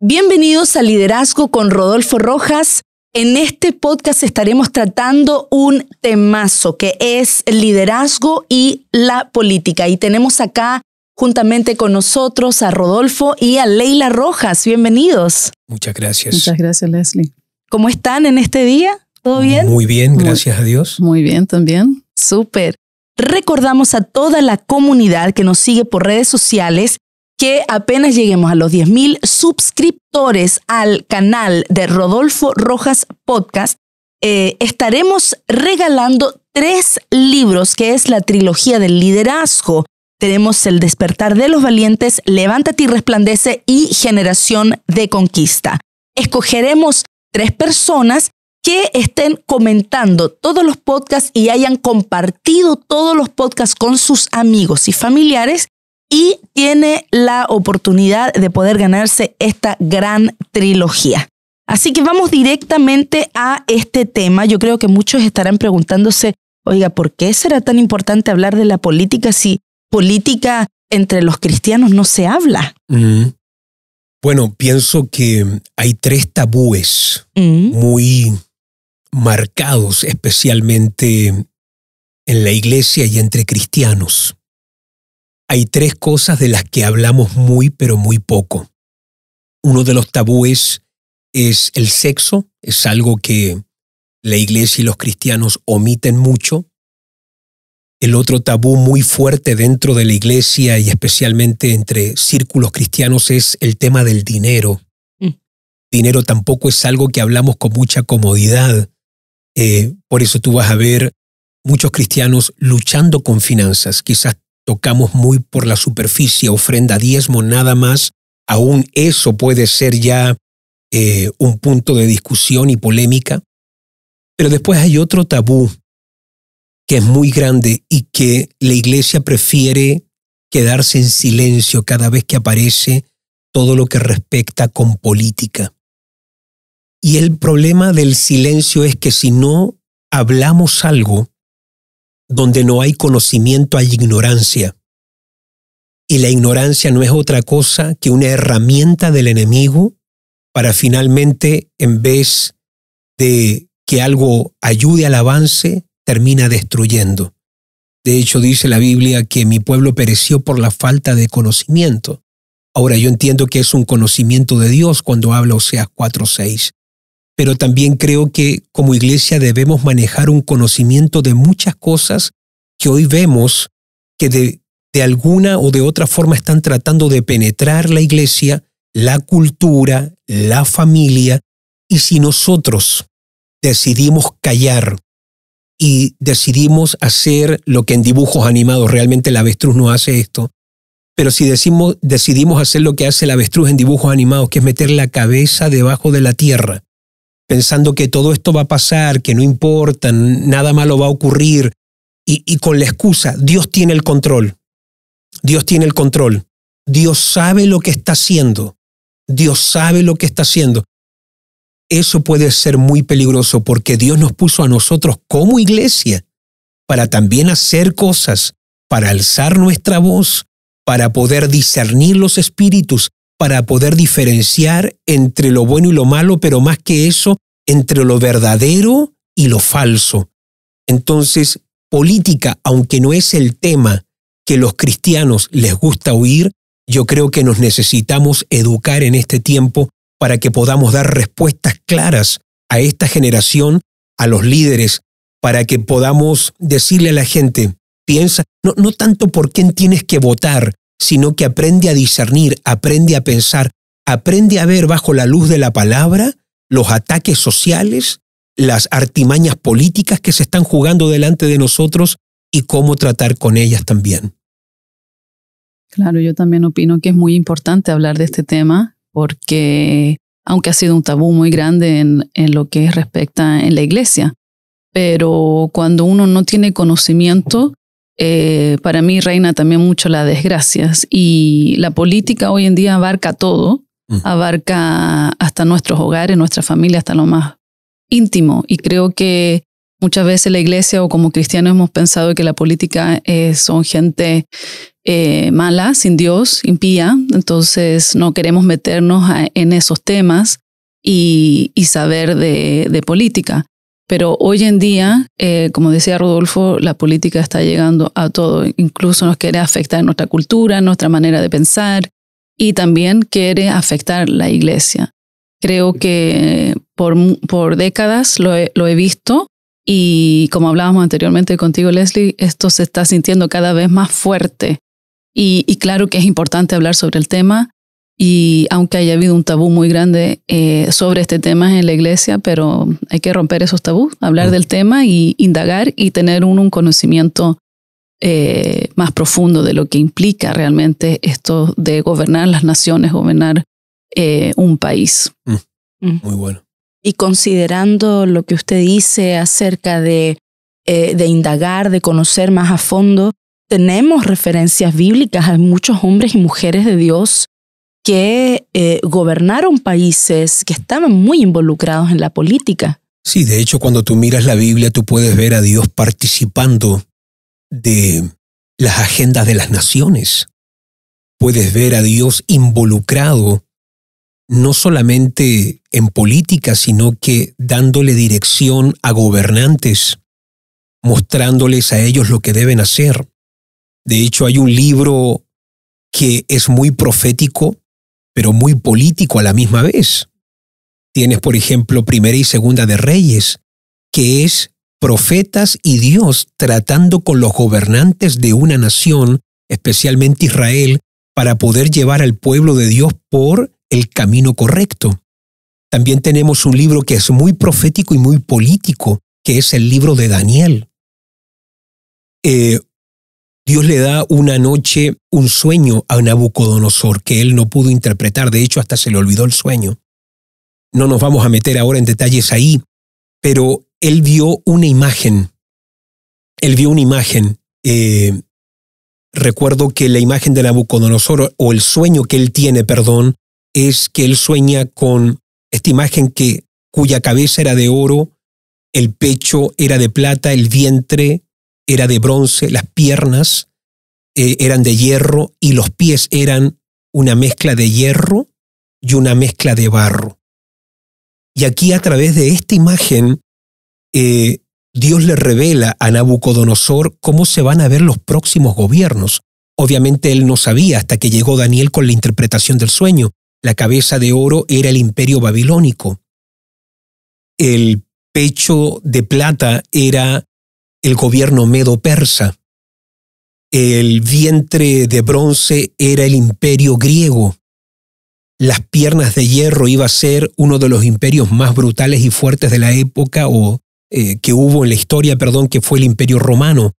Bienvenidos a Liderazgo con Rodolfo Rojas. En este podcast estaremos tratando un temazo que es el liderazgo y la política. Y tenemos acá juntamente con nosotros a Rodolfo y a Leila Rojas. Bienvenidos. Muchas gracias. Muchas gracias, Leslie. ¿Cómo están en este día? ¿Todo bien? Muy bien, gracias a Dios. Muy bien también. Súper. Recordamos a toda la comunidad que nos sigue por redes sociales que apenas lleguemos a los 10.000 suscriptores al canal de Rodolfo Rojas Podcast, eh, estaremos regalando tres libros, que es la trilogía del liderazgo. Tenemos El despertar de los valientes, Levántate y resplandece y Generación de Conquista. Escogeremos tres personas que estén comentando todos los podcasts y hayan compartido todos los podcasts con sus amigos y familiares y tiene la oportunidad de poder ganarse esta gran trilogía. Así que vamos directamente a este tema. Yo creo que muchos estarán preguntándose, oiga, ¿por qué será tan importante hablar de la política si política entre los cristianos no se habla? Mm. Bueno, pienso que hay tres tabúes mm. muy marcados especialmente en la iglesia y entre cristianos hay tres cosas de las que hablamos muy, pero muy poco. Uno de los tabúes es el sexo, es algo que la iglesia y los cristianos omiten mucho. El otro tabú muy fuerte dentro de la iglesia y especialmente entre círculos cristianos es el tema del dinero. Mm. Dinero tampoco es algo que hablamos con mucha comodidad. Eh, por eso tú vas a ver muchos cristianos luchando con finanzas. Quizás tocamos muy por la superficie, ofrenda diezmo, nada más, aún eso puede ser ya eh, un punto de discusión y polémica. Pero después hay otro tabú que es muy grande y que la iglesia prefiere quedarse en silencio cada vez que aparece todo lo que respecta con política. Y el problema del silencio es que si no hablamos algo, donde no hay conocimiento hay ignorancia. Y la ignorancia no es otra cosa que una herramienta del enemigo para finalmente, en vez de que algo ayude al avance, termina destruyendo. De hecho, dice la Biblia que mi pueblo pereció por la falta de conocimiento. Ahora yo entiendo que es un conocimiento de Dios cuando habla Oseas 4:6 pero también creo que como iglesia debemos manejar un conocimiento de muchas cosas que hoy vemos que de, de alguna o de otra forma están tratando de penetrar la iglesia, la cultura, la familia, y si nosotros decidimos callar y decidimos hacer lo que en dibujos animados realmente el avestruz no hace esto, pero si decimos, decidimos hacer lo que hace el avestruz en dibujos animados, que es meter la cabeza debajo de la tierra, pensando que todo esto va a pasar, que no importa, nada malo va a ocurrir, y, con la excusa, Dios tiene el control, Dios tiene el control, Dios sabe lo que está haciendo, Dios sabe lo que está haciendo. Eso puede ser muy peligroso porque Dios nos puso a nosotros como iglesia para también hacer cosas, para alzar nuestra voz, para poder discernir los espíritus, para poder diferenciar entre lo bueno y lo malo, pero más que eso, entre lo verdadero y lo falso. Entonces, política, aunque no es el tema que los cristianos les gusta oír, yo creo que nos necesitamos educar en este tiempo para que podamos dar respuestas claras a esta generación, a los líderes, para que podamos decirle a la gente, piensa, no, no tanto por quién tienes que votar, sino que aprende a discernir, aprende a pensar, aprende a ver bajo la luz de la palabra los ataques sociales, las artimañas políticas que se están jugando delante de nosotros y cómo tratar con ellas también. Claro, yo también opino que es muy importante hablar de este tema porque aunque ha sido un tabú muy grande en, en lo que respecta en la iglesia, pero cuando uno no tiene conocimiento, eh, para mí reina también mucho la desgracias y la política hoy en día abarca todo, mm. abarca hasta nuestros hogares, nuestra familia, hasta lo más íntimo. Y creo que muchas veces la iglesia o como cristianos hemos pensado que la política son gente eh, mala, sin Dios, impía, entonces no queremos meternos en esos temas y, saber de, política. Pero hoy en día, eh, como decía Rodolfo, la política está llegando a todo, incluso nos quiere afectar nuestra cultura, nuestra manera de pensar y también quiere afectar la iglesia. Creo que por, por décadas lo he visto y como hablábamos anteriormente contigo, Leslie, esto se está sintiendo cada vez más fuerte y, claro que es importante hablar sobre el tema y aunque haya habido un tabú muy grande eh, sobre este tema en la iglesia, pero hay que romper esos tabús, hablar del tema y indagar y tener un conocimiento eh, más profundo de lo que implica realmente esto de gobernar las naciones, gobernar eh, un país. Mm. Mm. Muy bueno. Y considerando lo que usted dice acerca de, de indagar, de conocer más a fondo, tenemos referencias bíblicas a muchos hombres y mujeres de Dios que eh, gobernaron países que estaban muy involucrados en la política. Sí, de hecho, cuando tú miras la Biblia, tú puedes ver a Dios participando de las agendas de las naciones. Puedes ver a Dios involucrado no solamente en política, sino que dándole dirección a gobernantes, mostrándoles a ellos lo que deben hacer. De hecho, hay un libro que es muy profético, pero muy político a la misma vez. Tienes, por ejemplo, Primera y Segunda de Reyes, que es profetas y Dios tratando con los gobernantes de una nación, especialmente Israel, para poder llevar al pueblo de Dios por el camino correcto. También tenemos un libro que es muy profético y muy político, que es el libro de Daniel. Eh, Dios le da una noche un sueño a Nabucodonosor que él no pudo interpretar, de hecho hasta se le olvidó el sueño. No nos vamos a meter ahora en detalles ahí, pero él vio una imagen. Él vio una imagen. Eh, recuerdo que la imagen de Nabucodonosor, o el sueño que él tiene, perdón, es que él sueña con esta imagen que, cuya cabeza era de oro, el pecho era de plata, el vientre era de bronce, las piernas eh, eran de hierro y los pies eran una mezcla de hierro y una mezcla de barro. Y aquí a través de esta imagen, eh, Dios le revela a Nabucodonosor cómo se van a ver los próximos gobiernos. Obviamente él no sabía hasta que llegó Daniel con la interpretación del sueño. La cabeza de oro era el imperio babilónico. El pecho de plata era el gobierno medo-persa. El vientre de bronce era el imperio griego. Las piernas de hierro iba a ser uno de los imperios más brutales y fuertes de la época o eh, que hubo en la historia, perdón, que fue el imperio romano.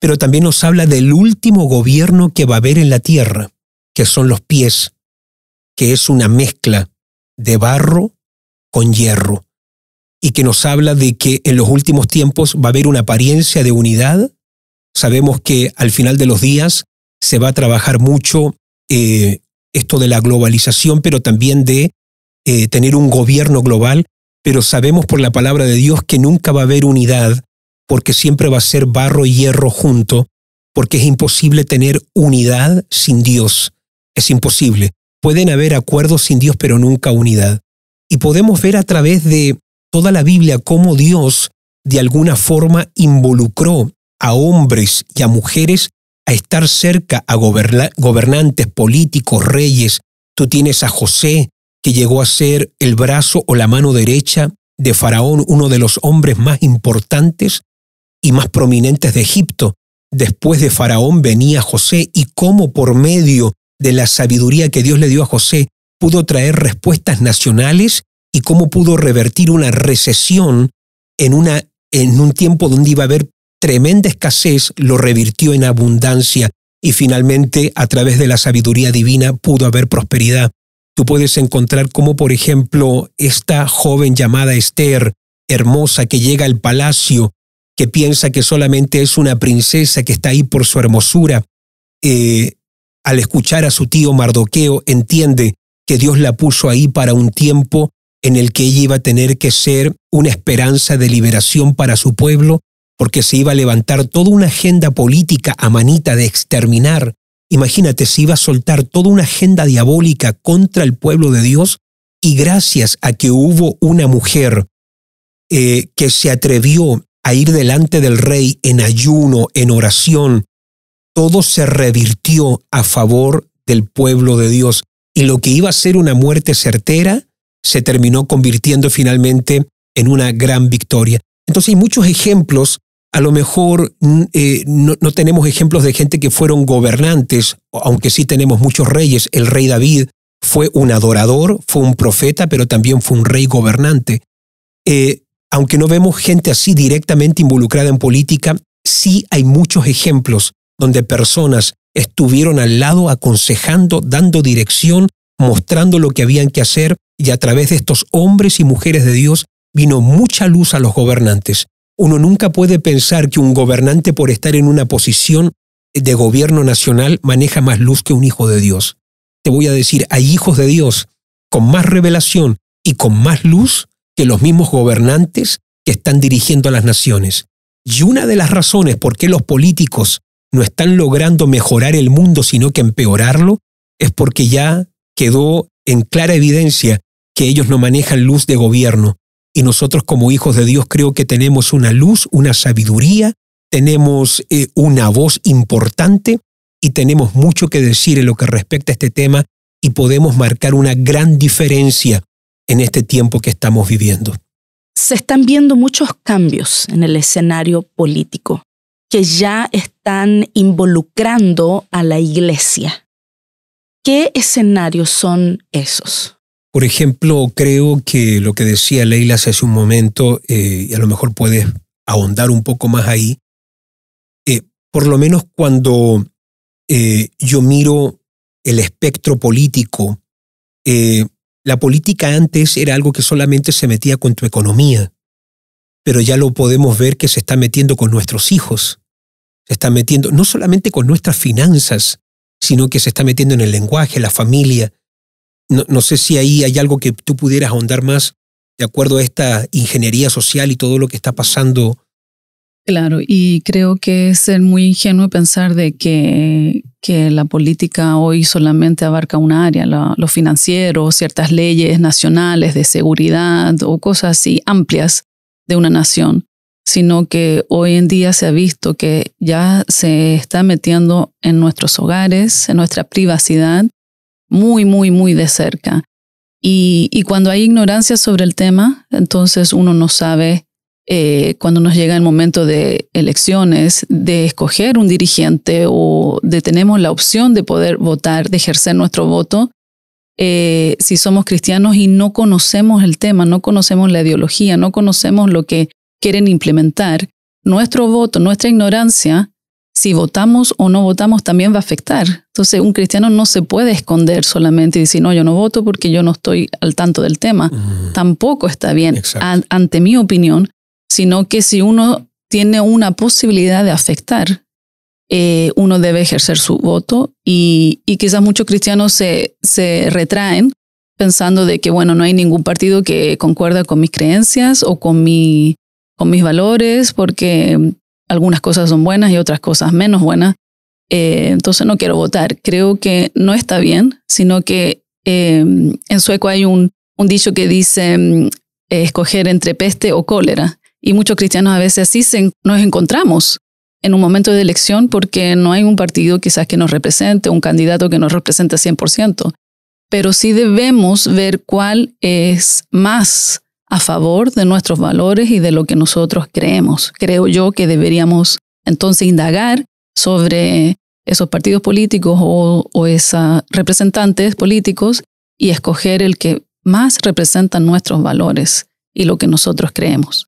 Pero también nos habla del último gobierno que va a haber en la tierra, que son los pies, que es una mezcla de barro con hierro y que nos habla de que en los últimos tiempos va a haber una apariencia de unidad. Sabemos que al final de los días se va a trabajar mucho eh, esto de la globalización, pero también de eh, tener un gobierno global, pero sabemos por la palabra de Dios que nunca va a haber unidad, porque siempre va a ser barro y hierro junto, porque es imposible tener unidad sin Dios. Es imposible. Pueden haber acuerdos sin Dios, pero nunca unidad. Y podemos ver a través de toda la Biblia cómo Dios de alguna forma involucró a hombres y a mujeres a estar cerca a gobernantes, políticos, reyes. Tú tienes a José, que llegó a ser el brazo o la mano derecha de Faraón, uno de los hombres más importantes y más prominentes de Egipto. Después de Faraón venía José y cómo por medio de la sabiduría que Dios le dio a José pudo traer respuestas nacionales y cómo pudo revertir una recesión en, una, en un tiempo donde iba a haber tremenda escasez, lo revirtió en abundancia y finalmente a través de la sabiduría divina pudo haber prosperidad. Tú puedes encontrar como por ejemplo esta joven llamada Esther, hermosa que llega al palacio, que piensa que solamente es una princesa que está ahí por su hermosura, eh, al escuchar a su tío Mardoqueo entiende que Dios la puso ahí para un tiempo en el que ella iba a tener que ser una esperanza de liberación para su pueblo, porque se iba a levantar toda una agenda política a manita de exterminar. Imagínate, se iba a soltar toda una agenda diabólica contra el pueblo de Dios y gracias a que hubo una mujer eh, que se atrevió a ir delante del rey en ayuno, en oración, todo se revirtió a favor del pueblo de Dios. Y lo que iba a ser una muerte certera se terminó convirtiendo finalmente en una gran victoria. Entonces hay muchos ejemplos, a lo mejor mm, eh, no, no, tenemos ejemplos de gente que fueron gobernantes, aunque sí tenemos muchos reyes. El rey David fue un adorador, fue un profeta, pero también fue un rey gobernante. Eh, aunque no vemos gente así directamente involucrada en política, sí hay muchos ejemplos donde personas estuvieron al lado aconsejando, dando dirección, mostrando lo que habían que hacer y a través de estos hombres y mujeres de Dios vino mucha luz a los gobernantes. Uno nunca puede pensar que un gobernante por estar en una posición de gobierno nacional maneja más luz que un hijo de Dios. Te voy a decir, hay hijos de Dios con más revelación y con más luz que los mismos gobernantes que están dirigiendo a las naciones. Y una de las razones por qué los políticos no están logrando mejorar el mundo, sino que empeorarlo, es porque ya quedó en clara evidencia que ellos no manejan luz de gobierno. Y nosotros como hijos de Dios creo que tenemos una luz, una sabiduría, tenemos eh, una voz importante y tenemos mucho que decir en lo que respecta a este tema y podemos marcar una gran diferencia en este tiempo que estamos viviendo. Se están viendo muchos cambios en el escenario político que ya están involucrando a la iglesia. ¿Qué escenarios son esos? Por ejemplo, creo que lo que decía Leila hace un momento, eh, y a lo mejor puedes ahondar un poco más ahí, eh, por lo menos cuando eh, yo miro el espectro político, la política antes era algo que solamente se metía con tu economía, pero ya lo podemos ver que se está metiendo con nuestros hijos, se está metiendo no solamente con nuestras finanzas, sino que se está metiendo en el lenguaje, la familia. No, sé si ahí hay algo que tú pudieras ahondar más de acuerdo a esta ingeniería social y todo lo que está pasando. Claro, y creo que es ser muy ingenuo pensar de que que la política hoy solamente abarca una área, lo, financiero, ciertas leyes nacionales de seguridad o cosas así amplias de una nación, sino que hoy en día se ha visto que ya se está metiendo en nuestros hogares, en nuestra privacidad, muy, muy, muy de cerca. Y, cuando hay ignorancia sobre el tema, entonces uno no sabe eh, cuando nos llega el momento de elecciones, de escoger un dirigente o de tenemos la opción de poder votar, de ejercer nuestro voto, eh, si somos cristianos y no conocemos el tema, no conocemos la ideología, no conocemos lo que quieren implementar, nuestro voto, nuestra ignorancia, si votamos o no votamos, también va a afectar. Entonces, un cristiano no se puede esconder solamente y decir, no, yo no voto porque yo no estoy al tanto del tema. Tampoco está bien, ante mi opinión, sino que si uno tiene una posibilidad de afectar, eh, uno debe ejercer su voto y, quizás muchos cristianos se, se retraen pensando de que, bueno, no hay ningún partido que concuerda con mis creencias o con, mi, con mis valores, porque algunas cosas son buenas y otras cosas menos buenas. Eh, entonces no quiero votar. Creo que no está bien, sino que eh, en sueco hay un, un dicho que dice mm, escoger entre peste o cólera. Y muchos cristianos a veces así nos encontramos en un momento de elección porque no hay un partido quizás que nos represente, un candidato que nos represente 100%, pero sí debemos ver cuál es más a favor de nuestros valores y de lo que nosotros creemos. Creo yo que deberíamos entonces indagar sobre esos partidos políticos o, o esos representantes políticos y escoger el que más representa nuestros valores y lo que nosotros creemos.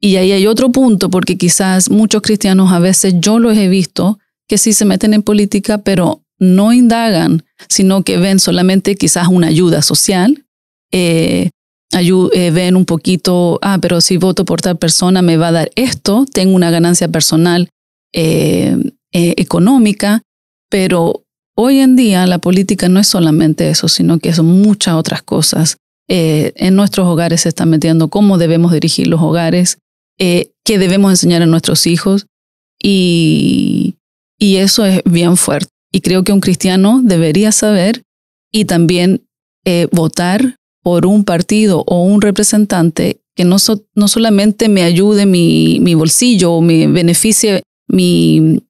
Y ahí hay otro punto, porque quizás muchos cristianos a veces yo los he visto que sí se meten en política, pero no indagan, sino que ven solamente quizás una ayuda social, eh, eh, ven un poquito, ah, pero si voto por tal persona me va a dar esto, tengo una ganancia personal eh, económica, pero hoy en día la política no es solamente eso, sino que son muchas otras cosas. en nuestros hogares se están metiendo cómo debemos dirigir los hogares, eh, que debemos enseñar a nuestros hijos y, y eso es bien fuerte. Y creo que un cristiano debería saber y también eh, votar por un partido o un representante que no, no solamente me ayude mi, mi bolsillo o me beneficie mi,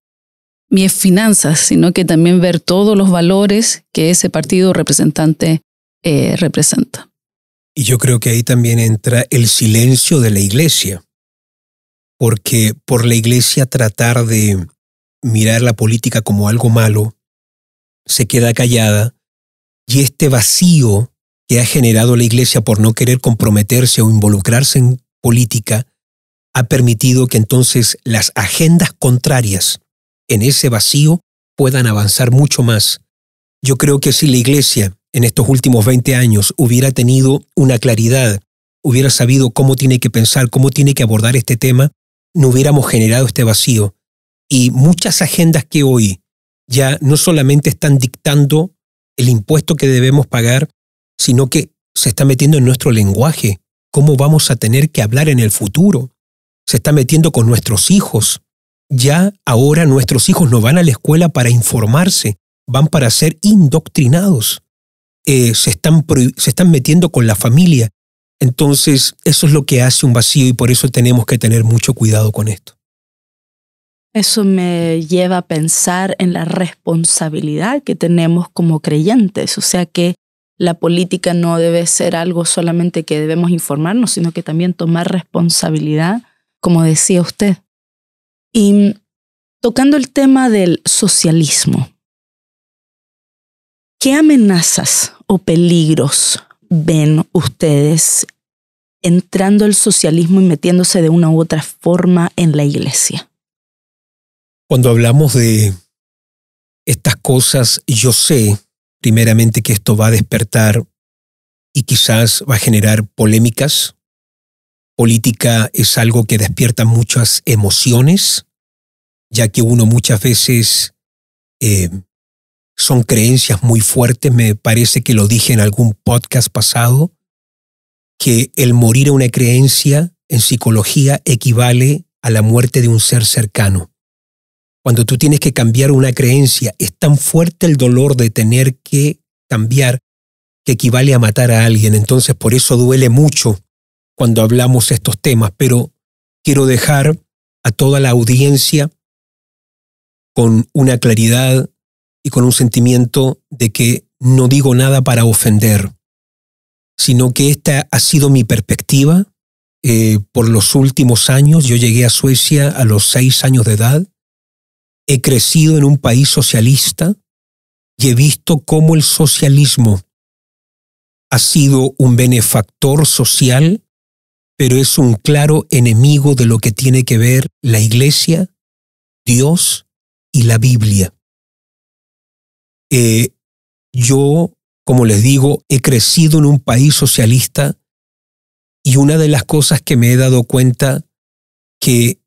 mis finanzas, sino que también ver todos los valores que ese partido representante eh, representa. Y yo creo que ahí también entra el silencio de la iglesia, porque por la iglesia tratar de mirar la política como algo malo, se queda callada y este vacío que ha generado la iglesia por no querer comprometerse o involucrarse en política, ha permitido que entonces las agendas contrarias en ese vacío puedan avanzar mucho más. Yo creo que si la iglesia en estos últimos 20 años hubiera tenido una claridad, hubiera sabido cómo tiene que pensar, cómo tiene que abordar este tema, no hubiéramos generado este vacío. Y muchas agendas que hoy ya no solamente están dictando el impuesto que debemos pagar, sino que se está metiendo en nuestro lenguaje, cómo vamos a tener que hablar en el futuro. Se está metiendo con nuestros hijos. Ya ahora nuestros hijos no van a la escuela para informarse, van para ser indoctrinados. Eh, se, están se están metiendo con la familia. Entonces, eso es lo que hace un vacío y por eso tenemos que tener mucho cuidado con esto. Eso me lleva a pensar en la responsabilidad que tenemos como creyentes, o sea que la política no debe ser algo solamente que debemos informarnos, sino que también tomar responsabilidad, como decía usted. Y tocando el tema del socialismo, ¿qué amenazas o peligros ven ustedes entrando el socialismo y metiéndose de una u otra forma en la iglesia? Cuando hablamos de estas cosas, yo sé primeramente que esto va a despertar y quizás va a generar polémicas. Política es algo que despierta muchas emociones, ya que uno muchas veces eh, son creencias muy fuertes. Me parece que lo dije en algún podcast pasado, que el morir a una creencia en psicología equivale a la muerte de un ser cercano. Cuando tú tienes que cambiar una creencia, es tan fuerte el dolor de tener que cambiar que equivale a matar a alguien. Entonces por eso duele mucho cuando hablamos estos temas. Pero quiero dejar a toda la audiencia con una claridad y con un sentimiento de que no digo nada para ofender, sino que esta ha sido mi perspectiva. Eh, por los últimos años, yo llegué a Suecia a los seis años de edad he crecido en un país socialista y he visto cómo el socialismo ha sido un benefactor social, pero es un claro enemigo de lo que tiene que ver la Iglesia, Dios y la Biblia. Eh, yo, como les digo, he crecido en un país socialista y una de las cosas que me he dado cuenta que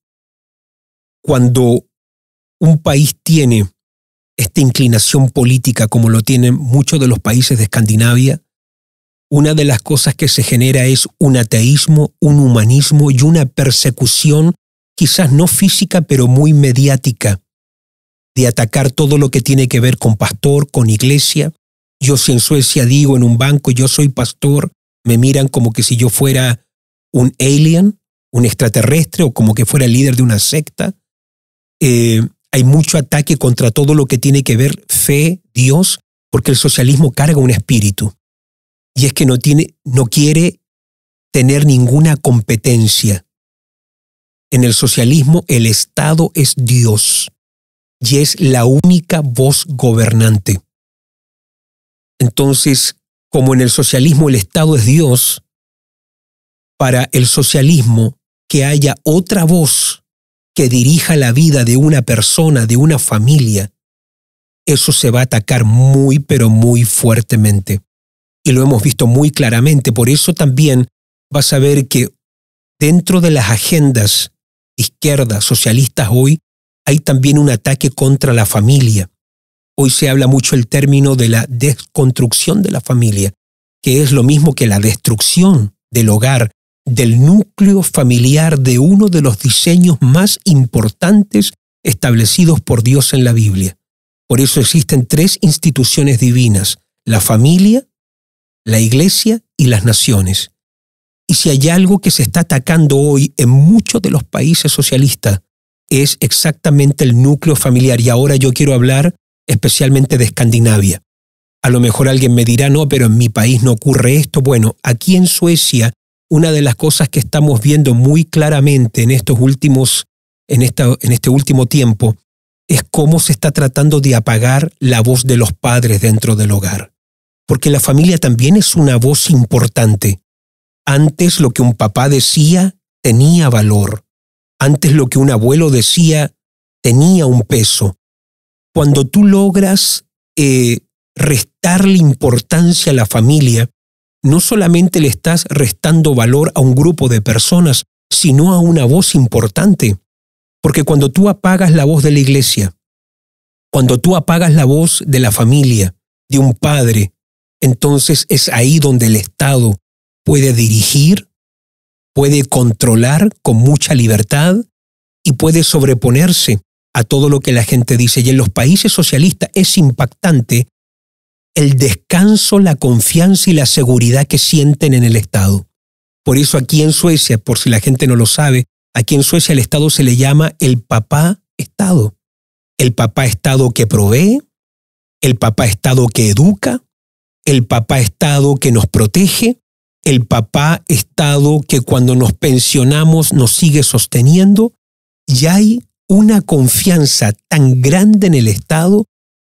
cuando un país tiene esta inclinación política como lo tienen muchos de los países de Escandinavia, una de las cosas que se genera es un ateísmo, un humanismo y una persecución, quizás no física, pero muy mediática, de atacar todo lo que tiene que ver con pastor, con iglesia. Yo si en Suecia digo en un banco yo soy pastor, me miran como que si yo fuera un alien, un extraterrestre o como que fuera el líder de una secta. Eh, hay mucho ataque contra todo lo que tiene que ver fe, Dios, porque el socialismo carga un espíritu. Y es que no, tiene, no quiere tener ninguna competencia. En el socialismo el Estado es Dios y es la única voz gobernante. Entonces, como en el socialismo el Estado es Dios, para el socialismo que haya otra voz que dirija la vida de una persona, de una familia, eso se va a atacar muy, pero muy fuertemente. Y lo hemos visto muy claramente. Por eso también vas a ver que dentro de las agendas izquierdas, socialistas hoy, hay también un ataque contra la familia. Hoy se habla mucho el término de la desconstrucción de la familia, que es lo mismo que la destrucción del hogar, del núcleo familiar de uno de los diseños más importantes establecidos por Dios en la Biblia. Por eso existen tres instituciones divinas, la familia, la iglesia y las naciones. Y si hay algo que se está atacando hoy en muchos de los países socialistas, es exactamente el núcleo familiar. Y ahora yo quiero hablar especialmente de Escandinavia. A lo mejor alguien me dirá, no, pero en mi país no ocurre esto. Bueno, aquí en Suecia, una de las cosas que estamos viendo muy claramente en estos últimos, en, esta, en este último tiempo, es cómo se está tratando de apagar la voz de los padres dentro del hogar. Porque la familia también es una voz importante. Antes lo que un papá decía tenía valor. Antes lo que un abuelo decía tenía un peso. Cuando tú logras eh, restarle importancia a la familia, no solamente le estás restando valor a un grupo de personas, sino a una voz importante. Porque cuando tú apagas la voz de la iglesia, cuando tú apagas la voz de la familia, de un padre, entonces es ahí donde el Estado puede dirigir puede controlar con mucha libertad y puede sobreponerse a todo lo que la gente dice. Y en los países socialistas es impactante el descanso, la confianza y la seguridad que sienten en el Estado. Por eso aquí en Suecia, por si la gente no lo sabe, aquí en Suecia el Estado se le llama el papá Estado. El papá Estado que provee, el papá Estado que educa, el papá Estado que nos protege, el papá Estado que cuando nos pensionamos nos sigue sosteniendo, y hay una confianza tan grande en el Estado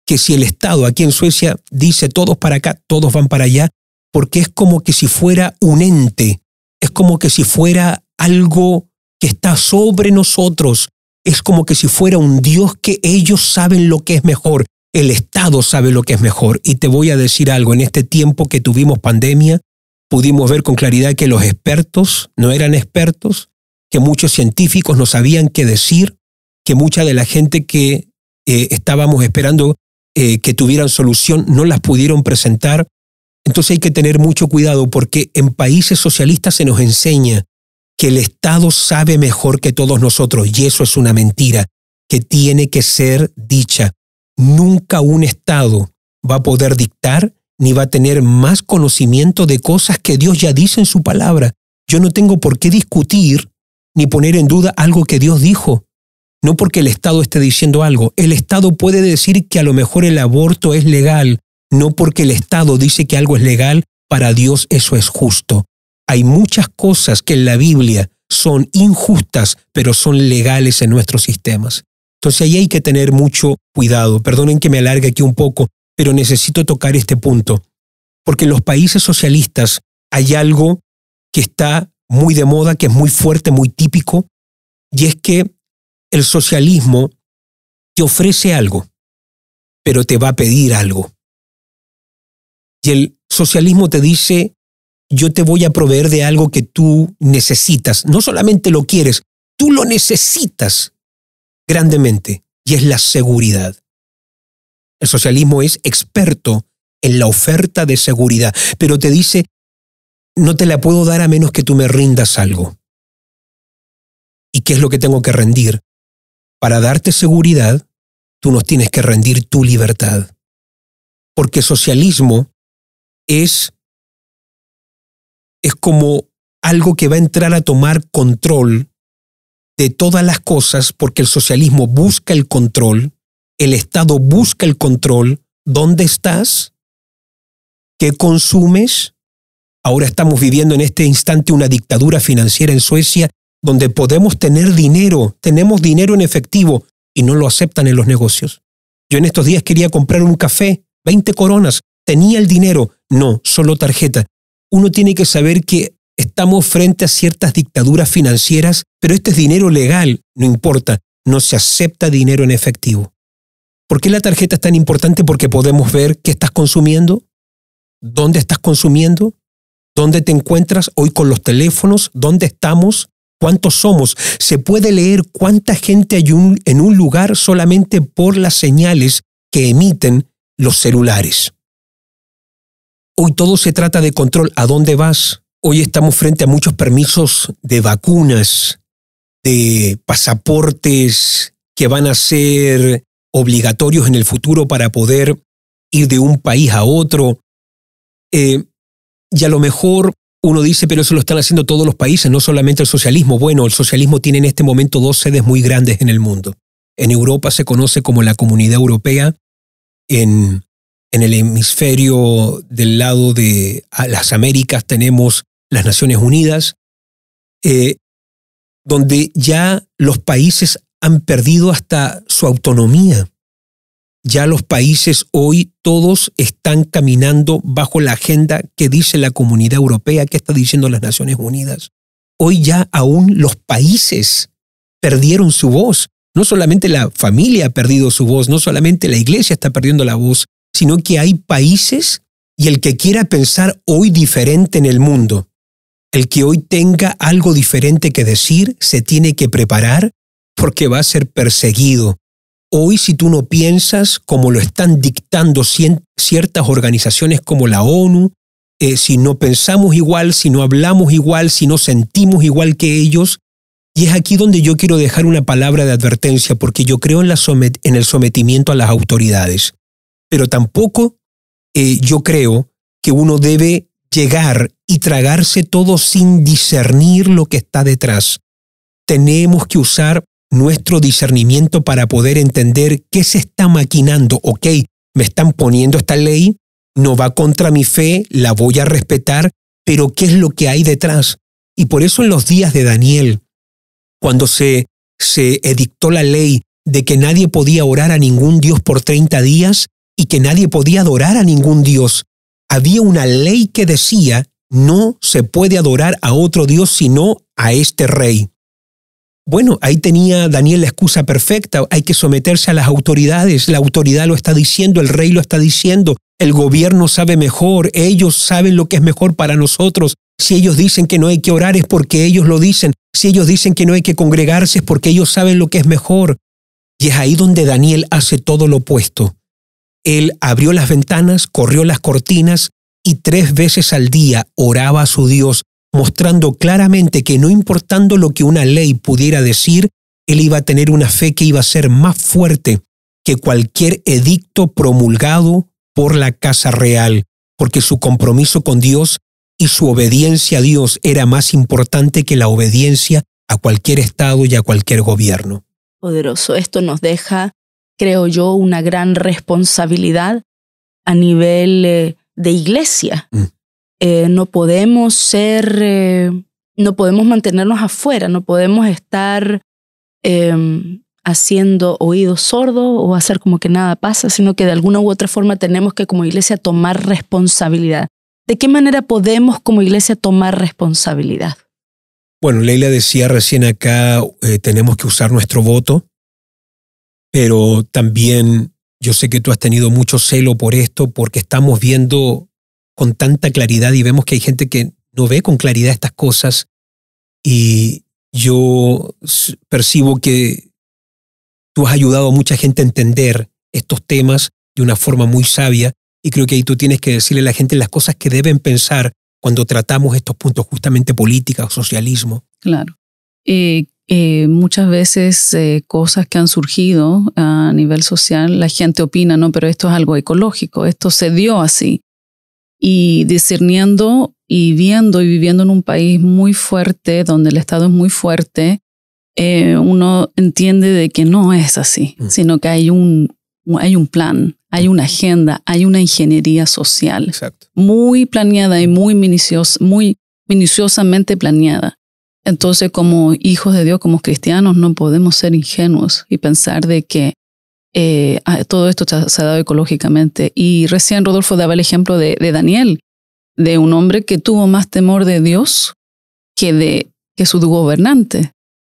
que si el Estado aquí en Suecia dice todos para acá, todos van para allá, porque es como que si fuera un ente, es como que si fuera algo que está sobre nosotros, es como que si fuera un Dios que ellos saben lo que es mejor, el Estado sabe lo que es mejor. Y te voy a decir algo, en este tiempo que tuvimos pandemia, pudimos ver con claridad que los expertos no eran expertos, que muchos científicos no sabían qué decir, que mucha de la gente que eh, estábamos esperando eh, que tuvieran solución no las pudieron presentar. Entonces hay que tener mucho cuidado porque en países socialistas se nos enseña que el Estado sabe mejor que todos nosotros y eso es una mentira que tiene que ser dicha. Nunca un Estado va a poder dictar ni va a tener más conocimiento de cosas que Dios ya dice en su palabra. Yo no tengo por qué discutir ni poner en duda algo que Dios dijo. No porque el Estado esté diciendo algo. El Estado puede decir que a lo mejor el aborto es legal, no porque el Estado dice que algo es legal, para Dios eso es justo. Hay muchas cosas que en la Biblia son injustas, pero son legales en nuestros sistemas. Entonces ahí hay que tener mucho cuidado. Perdonen que me alargue aquí un poco, pero necesito tocar este punto, porque en los países socialistas hay algo que está muy de moda, que es muy fuerte, muy típico, y es que el socialismo te ofrece algo, pero te va a pedir algo. Y el socialismo te dice, yo te voy a proveer de algo que tú necesitas. No solamente lo quieres, tú lo necesitas grandemente, y es la seguridad. El socialismo es experto en la oferta de seguridad, pero te dice, no te la puedo dar a menos que tú me rindas algo. ¿Y qué es lo que tengo que rendir? Para darte seguridad, tú nos tienes que rendir tu libertad. Porque socialismo es, es como algo que va a entrar a tomar control de todas las cosas, porque el socialismo busca el control el Estado busca el control. ¿Dónde estás? ¿Qué consumes? Ahora estamos viviendo en este instante una dictadura financiera en Suecia donde podemos tener dinero, tenemos dinero en efectivo y no lo aceptan en los negocios. Yo en estos días quería comprar un café, 20 coronas, tenía el dinero, no, solo tarjeta. Uno tiene que saber que estamos frente a ciertas dictaduras financieras, pero este es dinero legal, no importa, no se acepta dinero en efectivo. ¿Por qué la tarjeta es tan importante? Porque podemos ver qué estás consumiendo, dónde estás consumiendo, dónde te encuentras hoy con los teléfonos, dónde estamos, cuántos somos. Se puede leer cuánta gente hay en un lugar solamente por las señales que emiten los celulares. Hoy todo se trata de control. ¿A dónde vas? Hoy estamos frente a muchos permisos de vacunas, de pasaportes que van a ser obligatorios en el futuro para poder ir de un país a otro. Eh, y a lo mejor uno dice, pero eso lo están haciendo todos los países, no solamente el socialismo. Bueno, el socialismo tiene en este momento dos sedes muy grandes en el mundo. En Europa se conoce como la Comunidad Europea, en, en el hemisferio del lado de las Américas tenemos las Naciones Unidas, eh, donde ya los países han perdido hasta su autonomía. Ya los países hoy todos están caminando bajo la agenda que dice la Comunidad Europea, que está diciendo las Naciones Unidas. Hoy ya aún los países perdieron su voz. No solamente la familia ha perdido su voz, no solamente la iglesia está perdiendo la voz, sino que hay países y el que quiera pensar hoy diferente en el mundo, el que hoy tenga algo diferente que decir, se tiene que preparar porque va a ser perseguido, Hoy si tú no piensas como lo están dictando ciertas organizaciones como la ONU, eh, si no pensamos igual, si no hablamos igual, si no sentimos igual que ellos, y es aquí donde yo quiero dejar una palabra de advertencia, porque yo creo en, el sometimiento a las autoridades, pero tampoco eh, yo creo que uno debe llegar y tragarse todo sin discernir lo que está detrás. Tenemos que usar nuestro discernimiento para poder entender qué se está maquinando. Ok, me están poniendo esta ley, no va contra mi fe, la voy a respetar, pero ¿qué es lo que hay detrás? Y por eso en los días de Daniel, cuando se, se edictó la ley de que nadie podía orar a ningún Dios por 30 días y que nadie podía adorar a ningún Dios, había una ley que decía, no se puede adorar a otro Dios sino a este rey. Bueno, ahí tenía Daniel la excusa perfecta, hay que someterse a las autoridades, la autoridad lo está diciendo, el rey lo está diciendo, el gobierno sabe mejor, ellos saben lo que es mejor para nosotros. Si ellos dicen que no hay que orar es porque ellos lo dicen, si ellos dicen que no hay que congregarse es porque ellos saben lo que es mejor. Y es ahí donde Daniel hace todo lo opuesto. Él abrió las ventanas, corrió las cortinas y tres veces al día oraba a su Dios mostrando claramente que no importando lo que una ley pudiera decir, él iba a tener una fe que iba a ser más fuerte que cualquier edicto promulgado por la Casa Real, porque su compromiso con Dios y su obediencia a Dios era más importante que la obediencia a cualquier Estado y a cualquier gobierno. Poderoso, esto nos deja, creo yo, una gran responsabilidad a nivel eh, de iglesia. Mm. Eh, no podemos ser, eh, no podemos mantenernos afuera, no podemos estar em, haciendo oídos sordos o hacer como que nada pasa, sino que de alguna u otra forma tenemos que como iglesia tomar responsabilidad. ¿De qué manera podemos como iglesia tomar responsabilidad? Bueno, Leila decía recién acá, eh, tenemos que usar nuestro voto, pero también yo sé que tú has tenido mucho celo por esto porque estamos viendo con tanta claridad y vemos que hay gente que no ve con claridad estas cosas y yo percibo que tú has ayudado a mucha gente a entender estos temas de una forma muy sabia y creo que ahí tú tienes que decirle a la gente las cosas que deben pensar cuando tratamos estos puntos justamente política o socialismo. Claro. Eh, eh, muchas veces eh, cosas que han surgido a nivel social, la gente opina, no, pero esto es algo ecológico, esto se dio así y discerniendo y viendo y viviendo en un país muy fuerte, donde el Estado es muy fuerte, eh, uno entiende de que no es así, mm. sino que hay un, hay un plan, hay una agenda, hay una ingeniería social muy planeada y muy, minucios, muy minuciosamente planeada. Entonces, como hijos de Dios, como cristianos, no podemos ser ingenuos y pensar de que eh, todo esto se ha dado ecológicamente. Y recién Rodolfo daba el ejemplo de, Daniel, de un hombre que tuvo más temor de Dios que de que su gobernante.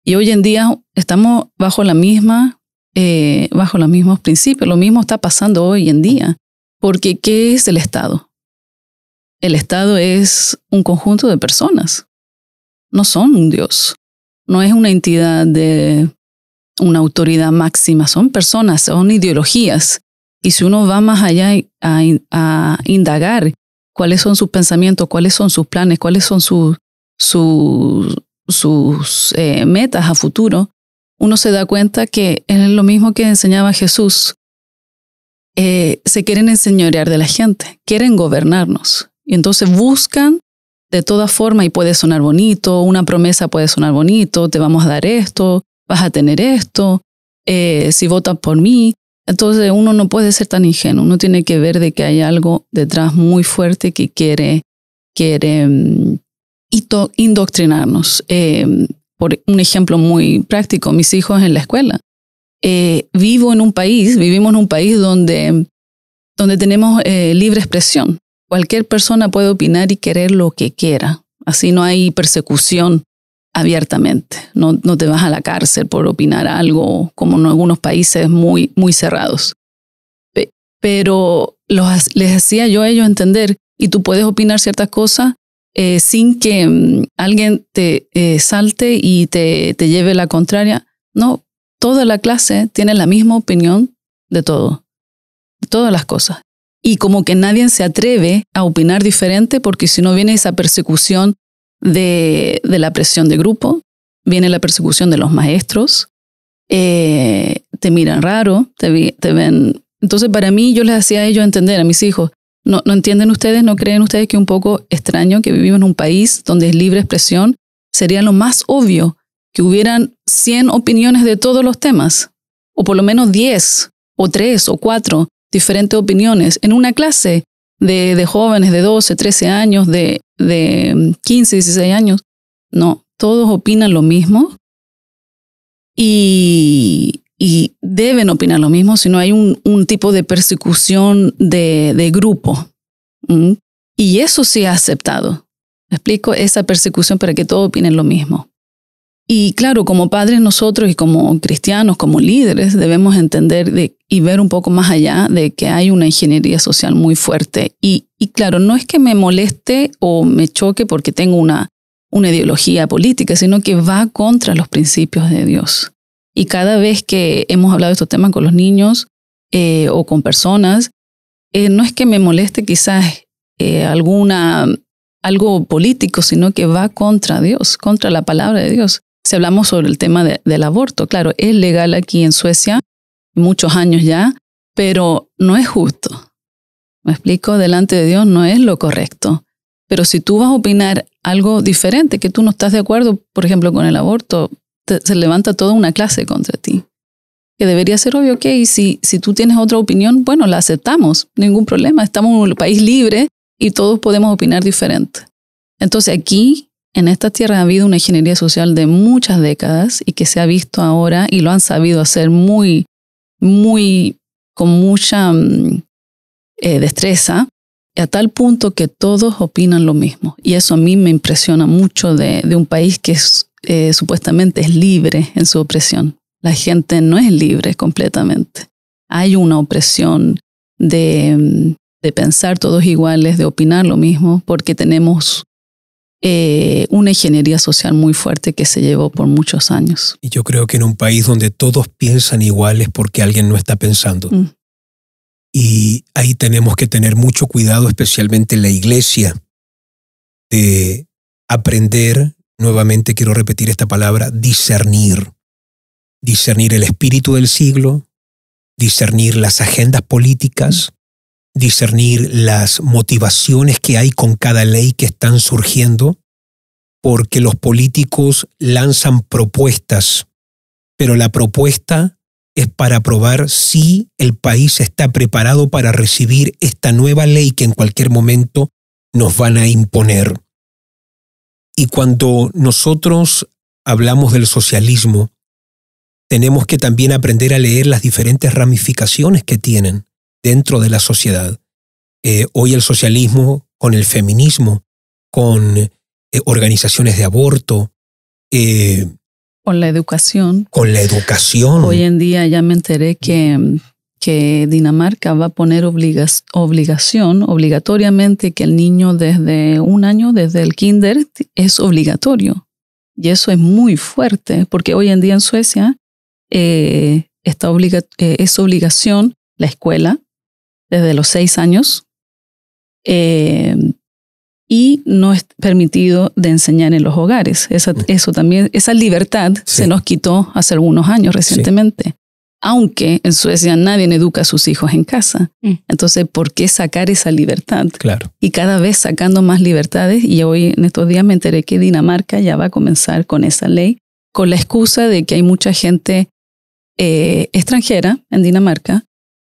Y hoy en día estamos bajo la misma, eh, bajo los mismos principios. Lo mismo está pasando hoy en día. Porque ¿qué es el Estado? El Estado es un conjunto de personas. No son un Dios. No es una entidad de una autoridad máxima, son personas, son ideologías. Y si uno va más allá a, indagar cuáles son sus pensamientos, cuáles son sus planes, cuáles son sus, sus, sus eh, metas a futuro, uno se da cuenta que es lo mismo que enseñaba Jesús. Eh, se quieren enseñorear de la gente, quieren gobernarnos. Y entonces buscan de toda forma, y puede sonar bonito, una promesa puede sonar bonito, te vamos a dar esto, vas a tener esto, eh, si votas por mí. Entonces uno no puede ser tan ingenuo, uno tiene que ver de que hay algo detrás muy fuerte que quiere, quiere mm, indoctrinarnos. Eh, por un ejemplo muy práctico, mis hijos en la escuela. Eh, vivo en un país, vivimos en un país donde, donde tenemos libre expresión. Cualquier persona puede opinar y querer lo que quiera. Así no hay persecución abiertamente. No, no te vas a la cárcel por opinar algo, como en algunos países muy, muy cerrados. Pero los, les hacía yo a ellos entender, y tú puedes opinar ciertas cosas eh, sin que mm, alguien te eh, salte y te, te lleve la contraria. No, toda la clase tiene la misma opinión de todo, de todas las cosas. Y como que nadie se atreve a opinar diferente porque si no viene esa persecución de, la presión de grupo, viene la persecución de los maestros, eh, te miran raro, te, te, ven. Entonces, para mí, yo les hacía a ellos entender, a mis hijos, no, no entienden ustedes, no creen ustedes que un poco extraño que vivimos en un país donde es libre expresión, sería lo más obvio que hubieran 100 opiniones de todos los temas, o por lo menos 10, o 3, o 4 diferentes opiniones en una clase de, de jóvenes de 12, 13 años, de, de 15, 16 años. No, todos opinan lo mismo y, y deben opinar lo mismo, si no hay un, un tipo de persecución de, de grupo. Y eso sí ha aceptado. explico? Esa persecución para que todos opinen lo mismo. Y claro, como padres nosotros y como cristianos, como líderes, debemos entender de, y ver un poco más allá de que hay una ingeniería social muy fuerte. Y, y claro, no es que me moleste o me choque porque tengo una, una ideología política, sino que va contra los principios de Dios. Y cada vez que hemos hablado de estos temas con los niños eh, o con personas, eh, no es que me moleste quizás eh, alguna, algo político, sino que va contra Dios, contra la palabra de Dios si hablamos sobre el tema del aborto, claro, es legal aquí en Suecia, muchos años ya, pero no es justo. Me explico, delante de Dios no es lo correcto. Pero si tú vas a opinar algo diferente, que tú no estás de acuerdo, por ejemplo, con el aborto, se levanta toda una clase contra ti. Que debería ser obvio, ok, si, si tú tienes otra opinión, bueno, la aceptamos, ningún problema. Estamos en un país libre y todos podemos opinar diferente. Entonces aquí en esta tierra ha habido una ingeniería social de muchas décadas y que se ha visto ahora y lo han sabido hacer muy, muy, con mucha mm, eh, destreza, a tal punto que todos opinan lo mismo. Y eso a mí me impresiona mucho de, un país que eh, supuestamente es libre en su opresión. La gente no es libre completamente. Hay una opresión de, mm, de pensar todos iguales, de opinar lo mismo, porque tenemos eh, una ingeniería social muy fuerte que se llevó por muchos años. Y yo creo que en un país donde todos piensan igual es porque alguien no está pensando. Mm. Y ahí tenemos que tener mucho cuidado, especialmente en la iglesia, de aprender, nuevamente quiero repetir esta palabra, discernir. Discernir el espíritu del siglo, discernir las agendas políticas, discernir las motivaciones que hay con cada ley que están surgiendo, porque los políticos lanzan propuestas, pero la propuesta es para probar si el país está preparado para recibir esta nueva ley que en cualquier momento nos van a imponer. Y cuando nosotros hablamos del socialismo, tenemos que también aprender a leer las diferentes ramificaciones que tienen dentro de la sociedad. Eh, hoy el socialismo con el feminismo, con eh, organizaciones de aborto. Eh, con la educación. Con la educación. Hoy en día ya me enteré que, que Dinamarca va a poner obligación, obligatoriamente, que el niño desde un año, desde el kinder, es obligatorio. Y eso es muy fuerte, porque hoy en día en Suecia está es obligación la escuela, desde los seis años. Eh, y no es permitido de enseñar en los hogares. Esa, mm. eso también, esa libertad se nos quitó hace algunos años recientemente. Aunque en Suecia nadie educa a sus hijos en casa. Mm. Entonces, ¿por qué sacar esa libertad? Claro. Y cada vez sacando más libertades. Y hoy, en estos días, me enteré que Dinamarca ya va a comenzar con esa ley, con la excusa de que hay mucha gente eh, extranjera en Dinamarca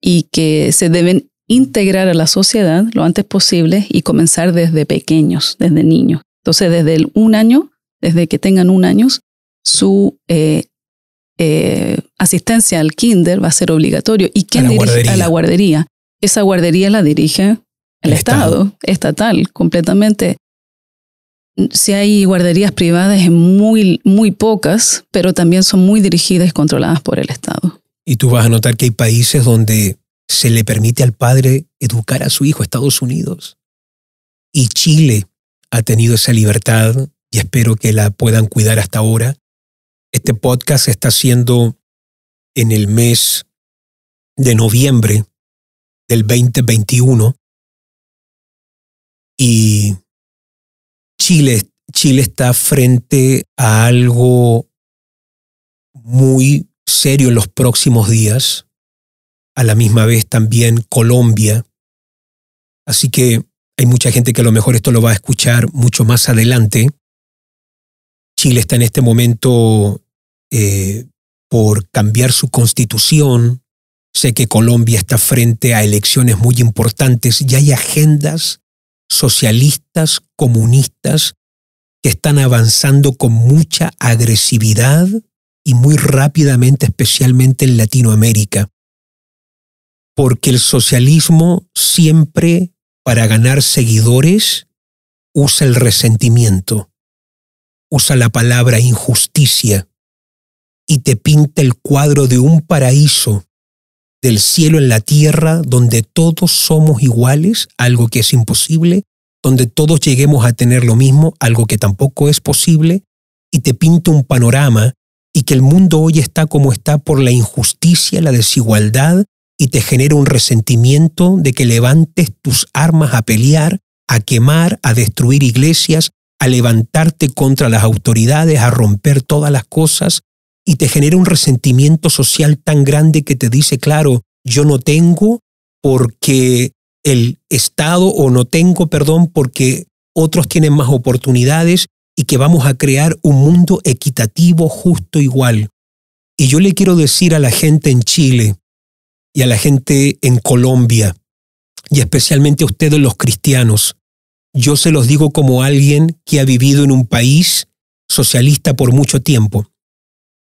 y que se deben integrar a la sociedad lo antes posible y comenzar desde pequeños, desde niños. Entonces, desde el un año, desde que tengan un año, su eh, eh, asistencia al kinder va a ser obligatorio. ¿Y quién dirige a la guardería? Esa guardería la dirige el, Estado, estatal, completamente. Si hay guarderías privadas, muy, muy pocas, pero también son muy dirigidas y controladas por el Estado. Y tú vas a notar que hay países donde se le permite al padre educar a su hijo, Estados Unidos. Y Chile ha tenido esa libertad y espero que la puedan cuidar hasta ahora. Este podcast está haciendo en el mes de noviembre del 2021 y Chile, Chile está frente a algo muy serio en los próximos días a la misma vez también Colombia. Así que hay mucha gente que a lo mejor esto lo va a escuchar mucho más adelante. Chile está en este momento eh, por cambiar su constitución. Sé que Colombia está frente a elecciones muy importantes y hay agendas socialistas, comunistas, que están avanzando con mucha agresividad y muy rápidamente, especialmente en Latinoamérica. Porque el socialismo siempre, para ganar seguidores, usa el resentimiento, usa la palabra injusticia y te pinta el cuadro de un paraíso, del cielo en la tierra, donde todos somos iguales, algo que es imposible, donde todos lleguemos a tener lo mismo, algo que tampoco es posible, y te pinta un panorama y que el mundo hoy está como está por la injusticia, la desigualdad y te genera un resentimiento de que levantes tus armas a pelear, a quemar, a destruir iglesias, a levantarte contra las autoridades, a romper todas las cosas, y te genera un resentimiento social tan grande que te dice, claro, yo no tengo porque el Estado, o no tengo, perdón, porque otros tienen más oportunidades y que vamos a crear un mundo equitativo, justo, igual. Y yo le quiero decir a la gente en Chile, y a la gente en Colombia, y especialmente a ustedes los cristianos. Yo se los digo como alguien que ha vivido en un país socialista por mucho tiempo.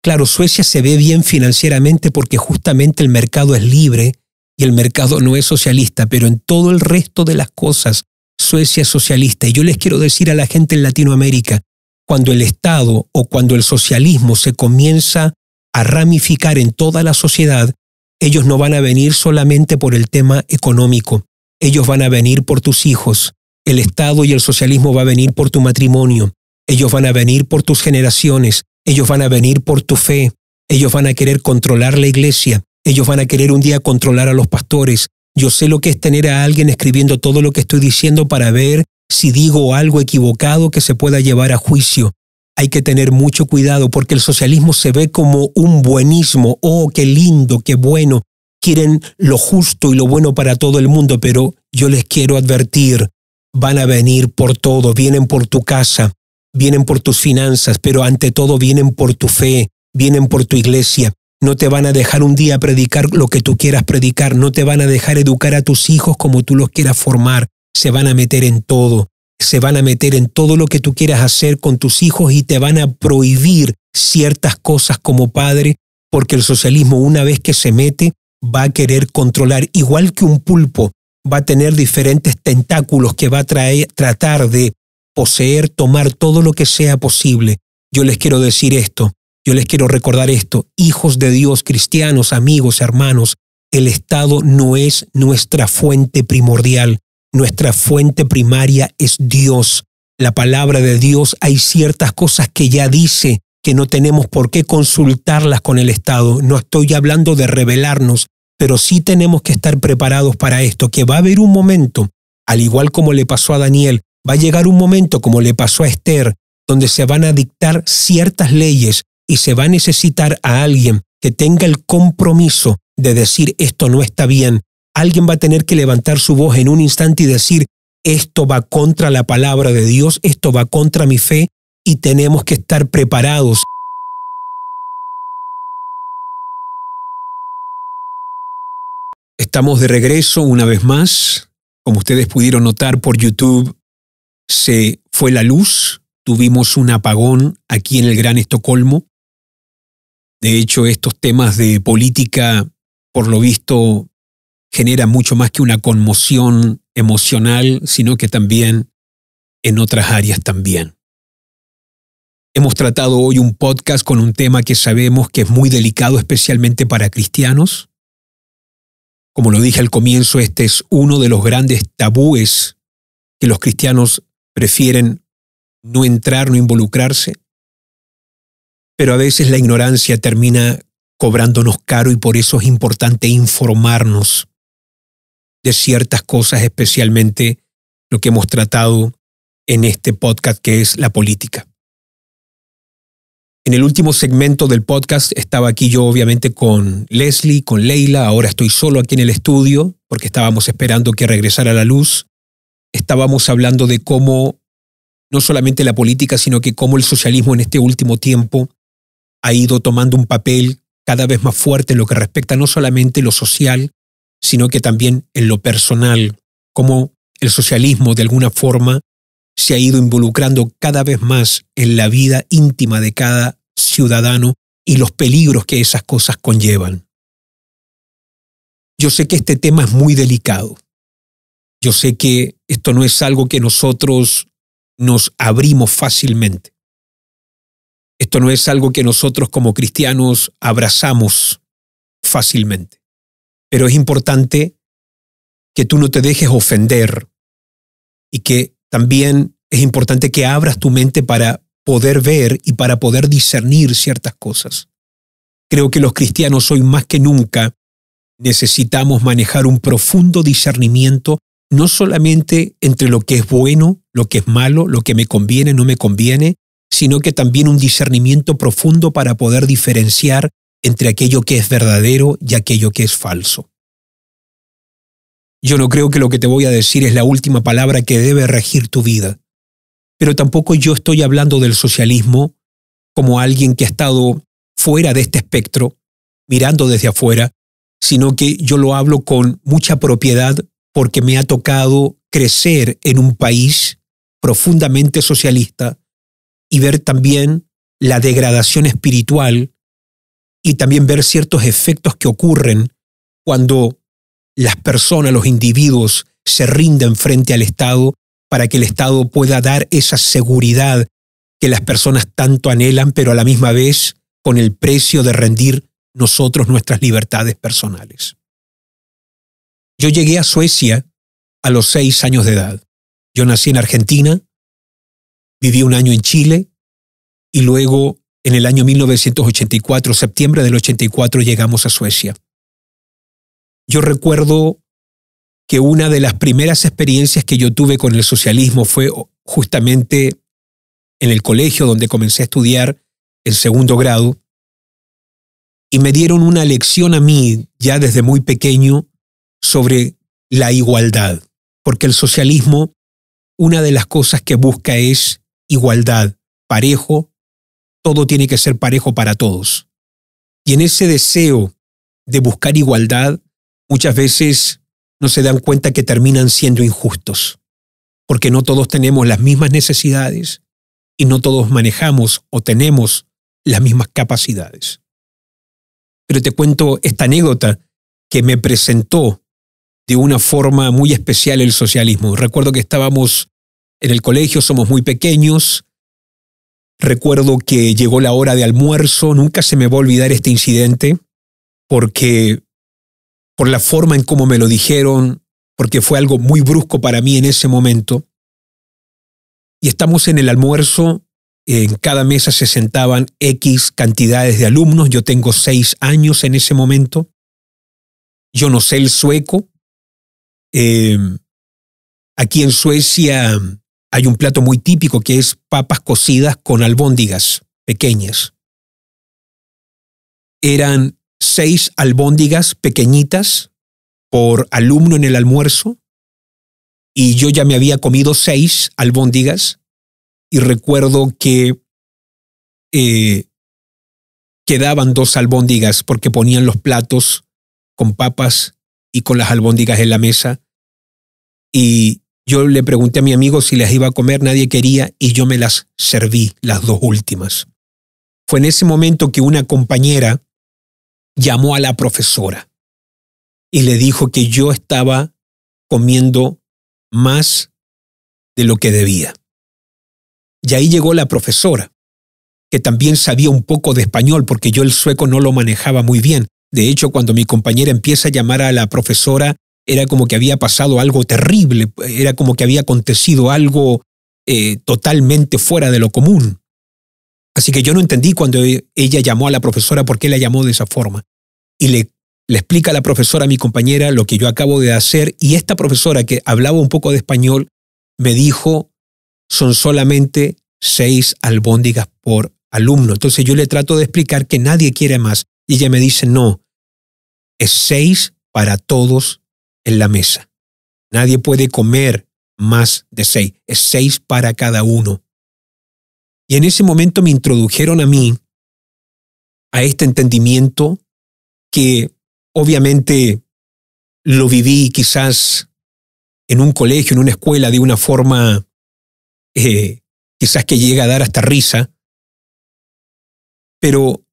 Claro, Suecia se ve bien financieramente porque justamente el mercado es libre y el mercado no es socialista, pero en todo el resto de las cosas, Suecia socialista. Y yo les quiero decir a la gente en Latinoamérica, cuando el Estado o cuando el socialismo se comienza a ramificar en toda la sociedad, ellos no van a venir solamente por el tema económico, ellos van a venir por tus hijos. El Estado y el socialismo va a venir por tu matrimonio, ellos van a venir por tus generaciones, ellos van a venir por tu fe, ellos van a querer controlar la iglesia, ellos van a querer un día controlar a los pastores. Yo sé lo que es tener a alguien escribiendo todo lo que estoy diciendo para ver si digo algo equivocado que se pueda llevar a juicio hay que tener mucho cuidado porque el socialismo se ve como un buenismo. Oh, qué lindo, qué bueno. Quieren lo justo y lo bueno para todo el mundo, pero yo les quiero advertir, van a venir por todo, vienen por tu casa, vienen por tus finanzas, pero ante todo vienen por tu fe, vienen por tu iglesia. No te van a dejar un día predicar lo que tú quieras predicar, no te van a dejar educar a tus hijos como tú los quieras formar, se van a meter en todo. Se van a meter en todo lo que tú quieras hacer con tus hijos y te van a prohibir ciertas cosas como padre, porque el socialismo una vez que se mete va a querer controlar, igual que un pulpo, va a tener diferentes tentáculos que va a tratar de poseer, tomar todo lo que sea posible. Yo les quiero decir esto, yo les quiero recordar esto, hijos de Dios, cristianos, amigos, hermanos, el Estado no es nuestra fuente primordial. Nuestra fuente primaria es Dios. La palabra de Dios hay ciertas cosas que ya dice que no tenemos por qué consultarlas con el Estado. No estoy hablando de rebelarnos, pero sí tenemos que estar preparados para esto, que va a haber un momento, al igual como le pasó a Daniel, va a llegar un momento, como le pasó a Esther, donde se van a dictar ciertas leyes y se va a necesitar a alguien que tenga el compromiso de decir esto no está bien. Alguien va a tener que levantar su voz en un instante y decir esto va contra la palabra de Dios, esto va contra mi fe y tenemos que estar preparados. Estamos de regreso una vez más. Como ustedes pudieron notar por YouTube, se fue la luz, tuvimos un apagón aquí en el Gran Estocolmo. De hecho, estos temas de política, por lo visto, generan mucho más que una conmoción emocional, sino que también en otras áreas también. Hemos tratado hoy un podcast con un tema que sabemos que es muy delicado, especialmente para cristianos. Como lo dije al comienzo, este es uno de los grandes tabúes que los cristianos prefieren no entrar, no involucrarse. Pero a veces la ignorancia termina cobrándonos caro y por eso es importante informarnos de ciertas cosas, especialmente lo que hemos tratado en este podcast que es la política. En el último segmento del podcast estaba aquí yo obviamente con Leslie, con Leila, ahora estoy solo aquí en el estudio porque estábamos esperando que regresara la luz. Estábamos hablando de cómo no solamente la política, sino que cómo el socialismo en este último tiempo ha ido tomando un papel cada vez más fuerte en lo que respecta no solamente lo social, sino que también en lo personal, cómo el socialismo de alguna forma se ha ido involucrando cada vez más en la vida íntima de cada ciudadano y los peligros que esas cosas conllevan. Yo sé que este tema es muy delicado. Yo sé que esto no es algo que nosotros nos abrimos fácilmente. Esto no es algo que nosotros como cristianos abrazamos fácilmente. Pero es importante que tú no te dejes ofender y que también es importante que abras tu mente para poder ver y para poder discernir ciertas cosas. Creo que los cristianos hoy más que nunca necesitamos manejar un profundo discernimiento, no solamente entre lo que es bueno, lo que es malo, lo que me conviene, no me conviene, sino que también un discernimiento profundo para poder diferenciar entre aquello que es verdadero y aquello que es falso. Yo no creo que lo que te voy a decir es la última palabra que debe regir tu vida, pero tampoco yo estoy hablando del socialismo como alguien que ha estado fuera de este espectro, mirando desde afuera, sino que yo lo hablo con mucha propiedad porque me ha tocado crecer en un país profundamente socialista y ver también la degradación espiritual y también ver ciertos efectos que ocurren cuando las personas, los individuos, se rinden frente al Estado para que el Estado pueda dar esa seguridad que las personas tanto anhelan, pero a la misma vez con el precio de rendir nosotros nuestras libertades personales. Yo llegué a Suecia a los seis años de edad. Yo nací en Argentina, viví un año en Chile y luego en el año 1984, septiembre del 84, llegamos a Suecia. Yo recuerdo que una de las primeras experiencias que yo tuve con el socialismo fue justamente en el colegio donde comencé a estudiar en segundo grado y me dieron una lección a mí ya desde muy pequeño sobre la igualdad, porque el socialismo, una de las cosas que busca es igualdad, parejo todo tiene que ser parejo para todos. Y en ese deseo de buscar igualdad, muchas veces no se dan cuenta que terminan siendo injustos, porque no todos tenemos las mismas necesidades y no todos manejamos o tenemos las mismas capacidades. Pero te cuento esta anécdota que me presentó de una forma muy especial el socialismo. Recuerdo que estábamos en el colegio, somos muy pequeños, Recuerdo que llegó la hora de almuerzo, nunca se me va a olvidar este incidente, porque por la forma en cómo me lo dijeron, porque fue algo muy brusco para mí en ese momento. Y estamos en el almuerzo, en cada mesa se sentaban X cantidades de alumnos, yo tengo seis años en ese momento, yo no sé el sueco. Eh, aquí en Suecia hay un plato muy típico que es papas cocidas con albóndigas pequeñas. Eran seis albóndigas pequeñitas por alumno en el almuerzo y yo ya me había comido seis albóndigas y recuerdo que eh, quedaban dos albóndigas porque ponían los platos con papas y con las albóndigas en la mesa y yo le pregunté a mi amigo si las iba a comer, nadie quería y yo me las serví, las dos últimas. Fue en ese momento que una compañera llamó a la profesora y le dijo que yo estaba comiendo más de lo que debía. Y ahí llegó la profesora, que también sabía un poco de español porque yo el sueco no lo manejaba muy bien. De hecho, cuando mi compañera empieza a llamar a la profesora, era como que había pasado algo terrible, era como que había acontecido algo eh, totalmente fuera de lo común. Así que yo no entendí cuando ella llamó a la profesora por qué la llamó de esa forma. Y le, le explica a la profesora, a mi compañera, lo que yo acabo de hacer. Y esta profesora, que hablaba un poco de español, me dijo, son solamente seis albóndigas por alumno. Entonces yo le trato de explicar que nadie quiere más. Y ella me dice, no, es seis para todos en la mesa. Nadie puede comer más de seis. Es seis para cada uno. Y en ese momento me introdujeron a mí a este entendimiento que obviamente lo viví quizás en un colegio, en una escuela, de una forma eh, quizás que llega a dar hasta risa, pero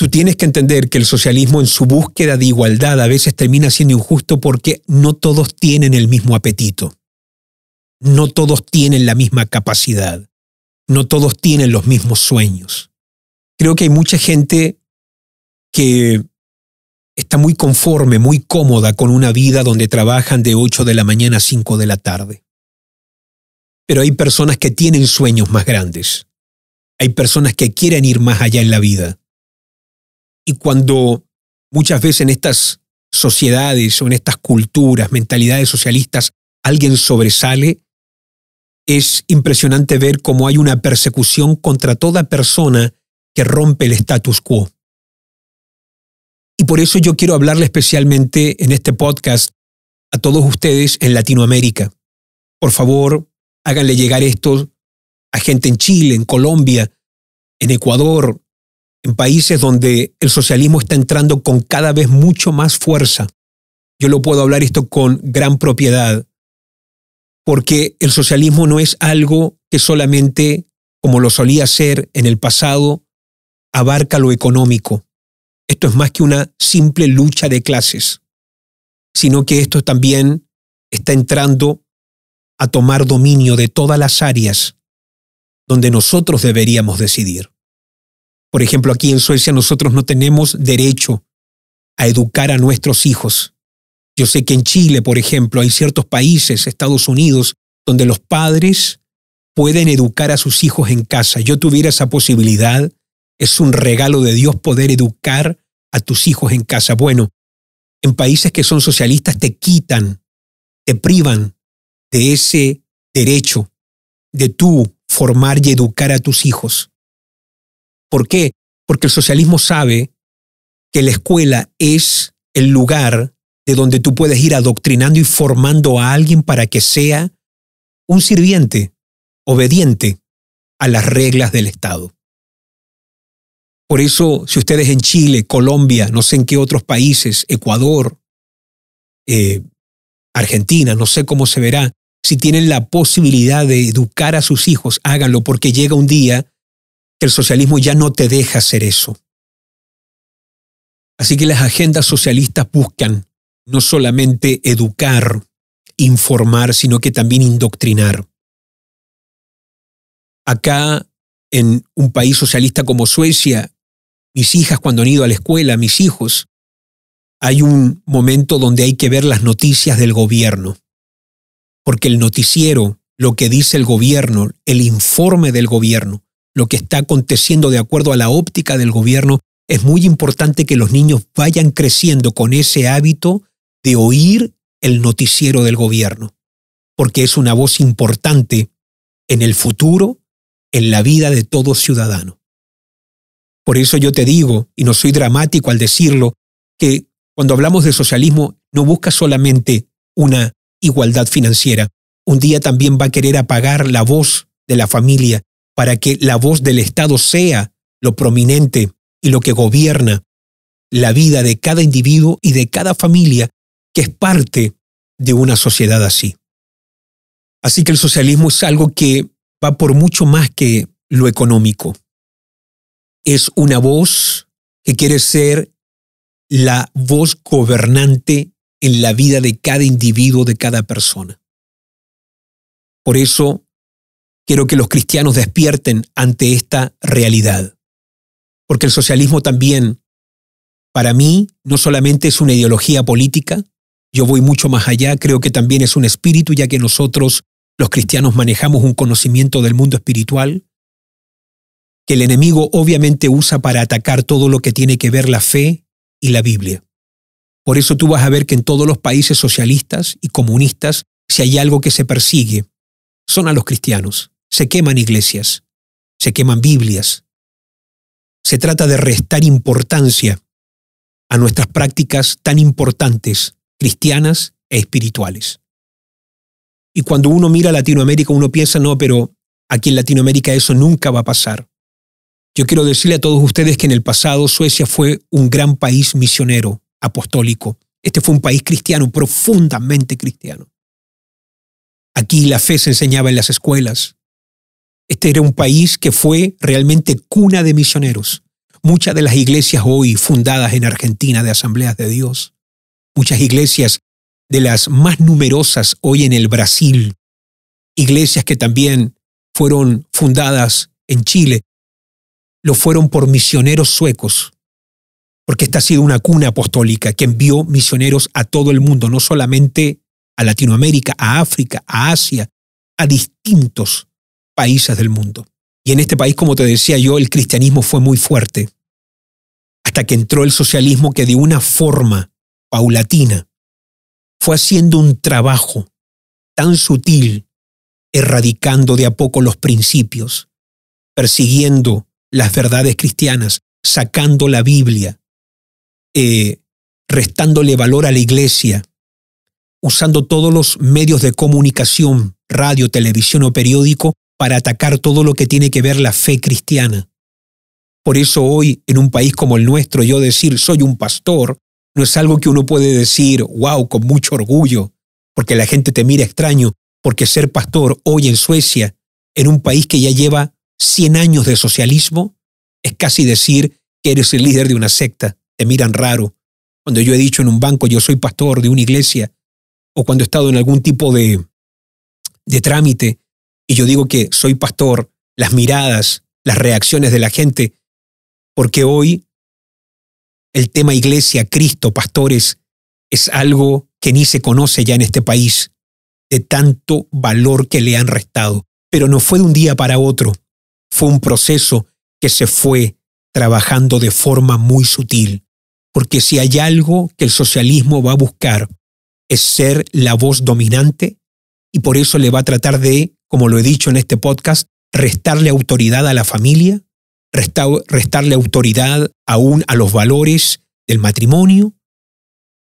tú tienes que entender que el socialismo en su búsqueda de igualdad a veces termina siendo injusto porque no todos tienen el mismo apetito, no todos tienen la misma capacidad, no todos tienen los mismos sueños. Creo que hay mucha gente que está muy conforme, muy cómoda con una vida donde trabajan de 8 de la mañana a 5 de la tarde. Pero hay personas que tienen sueños más grandes. Hay personas que quieren ir más allá en la vida. Y cuando muchas veces en estas sociedades o en estas culturas, mentalidades socialistas, alguien sobresale, es impresionante ver cómo hay una persecución contra toda persona que rompe el status quo. Y por eso yo quiero hablarle especialmente en este podcast a todos ustedes en Latinoamérica. Por favor, háganle llegar esto a gente en Chile, en Colombia, en Ecuador, en países donde el socialismo está entrando con cada vez mucho más fuerza. Yo lo puedo hablar esto con gran propiedad, porque el socialismo no es algo que solamente, como lo solía ser en el pasado, abarca lo económico. Esto es más que una simple lucha de clases, sino que esto también está entrando a tomar dominio de todas las áreas donde nosotros deberíamos decidir. Por ejemplo, aquí en Suecia nosotros no tenemos derecho a educar a nuestros hijos. Yo sé que en Chile, por ejemplo, hay ciertos países, Estados Unidos, donde los padres pueden educar a sus hijos en casa. Yo tuviera esa posibilidad. Es un regalo de Dios poder educar a tus hijos en casa. Bueno, en países que son socialistas te quitan, te privan de ese derecho de tú formar y educar a tus hijos. ¿Por qué? Porque el socialismo sabe que la escuela es el lugar de donde tú puedes ir adoctrinando y formando a alguien para que sea un sirviente, obediente a las reglas del Estado. Por eso, si ustedes en Chile, Colombia, no sé en qué otros países, Ecuador, eh, Argentina, no sé cómo se verá, si tienen la posibilidad de educar a sus hijos, háganlo porque llega un día el socialismo ya no te deja hacer eso. Así que las agendas socialistas buscan no solamente educar, informar, sino que también indoctrinar. Acá, en un país socialista como Suecia, mis hijas cuando han ido a la escuela, mis hijos, hay un momento donde hay que ver las noticias del gobierno, porque el noticiero, lo que dice el gobierno, el informe del gobierno, lo que está aconteciendo de acuerdo a la óptica del gobierno, es muy importante que los niños vayan creciendo con ese hábito de oír el noticiero del gobierno, porque es una voz importante en el futuro, en la vida de todo ciudadano. Por eso yo te digo, y no soy dramático al decirlo, que cuando hablamos de socialismo no busca solamente una igualdad financiera, un día también va a querer apagar la voz de la familia para que la voz del Estado sea lo prominente y lo que gobierna la vida de cada individuo y de cada familia que es parte de una sociedad así. Así que el socialismo es algo que va por mucho más que lo económico. Es una voz que quiere ser la voz gobernante en la vida de cada individuo, de cada persona. Por eso quiero que los cristianos despierten ante esta realidad. Porque el socialismo también, para mí, no solamente es una ideología política, yo voy mucho más allá, creo que también es un espíritu, ya que nosotros, los cristianos, manejamos un conocimiento del mundo espiritual, que el enemigo obviamente usa para atacar todo lo que tiene que ver la fe y la Biblia. Por eso tú vas a ver que en todos los países socialistas y comunistas, si hay algo que se persigue, son a los cristianos. Se queman iglesias, se queman Biblias. Se trata de restar importancia a nuestras prácticas tan importantes, cristianas e espirituales. Y cuando uno mira Latinoamérica, uno piensa, no, pero aquí en Latinoamérica eso nunca va a pasar. Yo quiero decirle a todos ustedes que en el pasado Suecia fue un gran país misionero, apostólico. Este fue un país cristiano, profundamente cristiano. Aquí la fe se enseñaba en las escuelas. Este era un país que fue realmente cuna de misioneros. Muchas de las iglesias hoy fundadas en Argentina de asambleas de Dios, muchas iglesias de las más numerosas hoy en el Brasil, iglesias que también fueron fundadas en Chile, lo fueron por misioneros suecos, porque esta ha sido una cuna apostólica que envió misioneros a todo el mundo, no solamente a Latinoamérica, a África, a Asia, a distintos países del mundo. Y en este país, como te decía yo, el cristianismo fue muy fuerte, hasta que entró el socialismo que de una forma paulatina fue haciendo un trabajo tan sutil, erradicando de a poco los principios, persiguiendo las verdades cristianas, sacando la Biblia, eh, restándole valor a la iglesia, usando todos los medios de comunicación, radio, televisión o periódico, para atacar todo lo que tiene que ver la fe cristiana. Por eso hoy, en un país como el nuestro, yo decir soy un pastor, no es algo que uno puede decir, wow, con mucho orgullo, porque la gente te mira extraño, porque ser pastor hoy en Suecia, en un país que ya lleva 100 años de socialismo, es casi decir que eres el líder de una secta, te miran raro. Cuando yo he dicho en un banco yo soy pastor de una iglesia, o cuando he estado en algún tipo de, de trámite y yo digo que soy pastor, las miradas, las reacciones de la gente, porque hoy el tema iglesia, Cristo, pastores, es algo que ni se conoce ya en este país, de tanto valor que le han restado. Pero no fue de un día para otro, fue un proceso que se fue trabajando de forma muy sutil. Porque si hay algo que el socialismo va a buscar es ser la voz dominante y por eso le va a tratar de, como lo he dicho en este podcast, restarle autoridad a la familia, restarle autoridad aún a los valores del matrimonio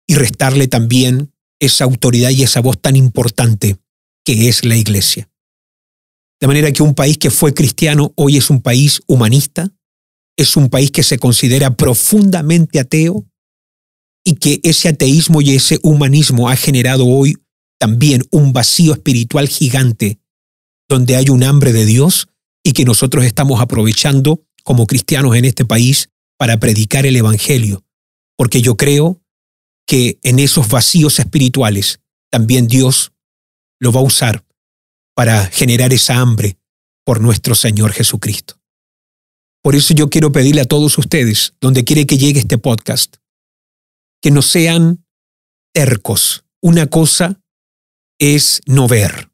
y restarle también esa autoridad y esa voz tan importante que es la iglesia. De manera que un país que fue cristiano hoy es un país humanista, es un país que se considera profundamente ateo y que ese ateísmo y ese humanismo ha generado hoy también un vacío espiritual gigante donde hay un hambre de Dios y que nosotros estamos aprovechando como cristianos en este país para predicar el Evangelio, porque yo creo que en esos vacíos espirituales también Dios lo va a usar para generar esa hambre por nuestro Señor Jesucristo. Por eso yo quiero pedirle a todos ustedes, donde quiere que llegue este podcast, que no sean tercos. Una cosa es no ver,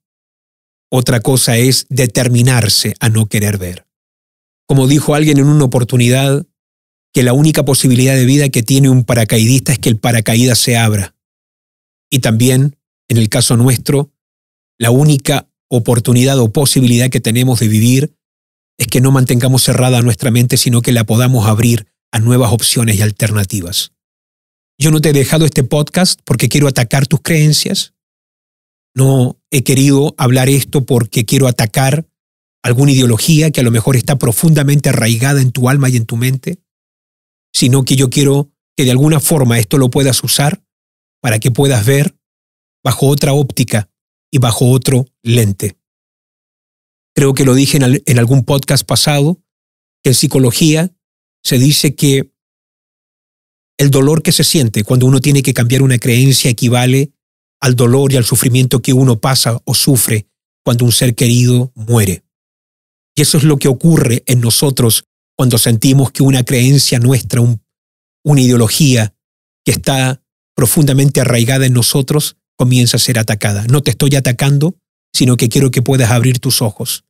otra cosa es determinarse a no querer ver. Como dijo alguien en una oportunidad, que la única posibilidad de vida que tiene un paracaidista es que el paracaídas se abra. Y también, en el caso nuestro, la única oportunidad o posibilidad que tenemos de vivir es que no mantengamos cerrada nuestra mente, sino que la podamos abrir a nuevas opciones y alternativas. Yo no te he dejado este podcast porque quiero atacar tus creencias. No he querido hablar esto porque quiero atacar alguna ideología que a lo mejor está profundamente arraigada en tu alma y en tu mente, sino que yo quiero que de alguna forma esto lo puedas usar para que puedas ver bajo otra óptica y bajo otro lente. Creo que lo dije en, algún podcast pasado, que en psicología se dice que el dolor que se siente cuando uno tiene que cambiar una creencia equivale al dolor y al sufrimiento que uno pasa o sufre cuando un ser querido muere. Y eso es lo que ocurre en nosotros cuando sentimos que una creencia nuestra, una ideología que está profundamente arraigada en nosotros, comienza a ser atacada. No te estoy atacando, sino que quiero que puedas abrir tus ojos.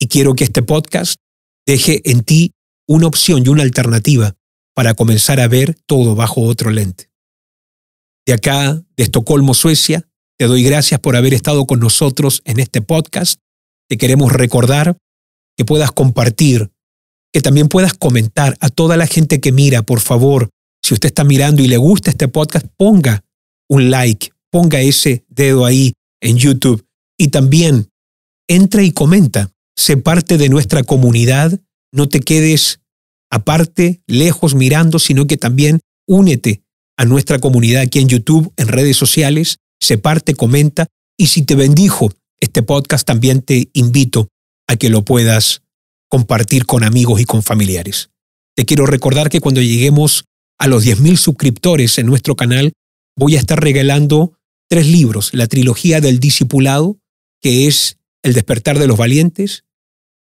Y quiero que este podcast deje en ti una opción y una alternativa para comenzar a ver todo bajo otro lente. De acá, de Estocolmo, Suecia, te doy gracias por haber estado con nosotros en este podcast. Te queremos recordar que puedas compartir, que también puedas comentar a toda la gente que mira, por favor, si usted está mirando y le gusta este podcast, ponga un like, ponga ese dedo ahí en YouTube y también entra y comenta. Sé parte de nuestra comunidad, no te quedes aparte, lejos mirando, sino que también únete a nuestra comunidad aquí en YouTube, en redes sociales, se parte, comenta y si te bendijo este podcast también te invito a que lo puedas compartir con amigos y con familiares. Te quiero recordar que cuando lleguemos a los 10.000 suscriptores en nuestro canal, voy a estar regalando tres libros, la trilogía del discipulado, que es El despertar de los valientes,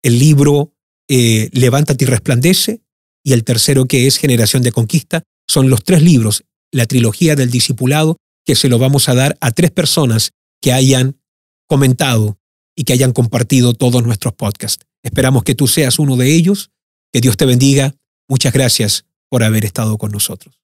el libro eh, Levántate y resplandece, y el tercero que es Generación de Conquista. Son los tres libros, la trilogía del discipulado, que se lo vamos a dar a tres personas que hayan comentado y que hayan compartido todos nuestros podcasts. Esperamos que tú seas uno de ellos. Que Dios te bendiga. Muchas gracias por haber estado con nosotros.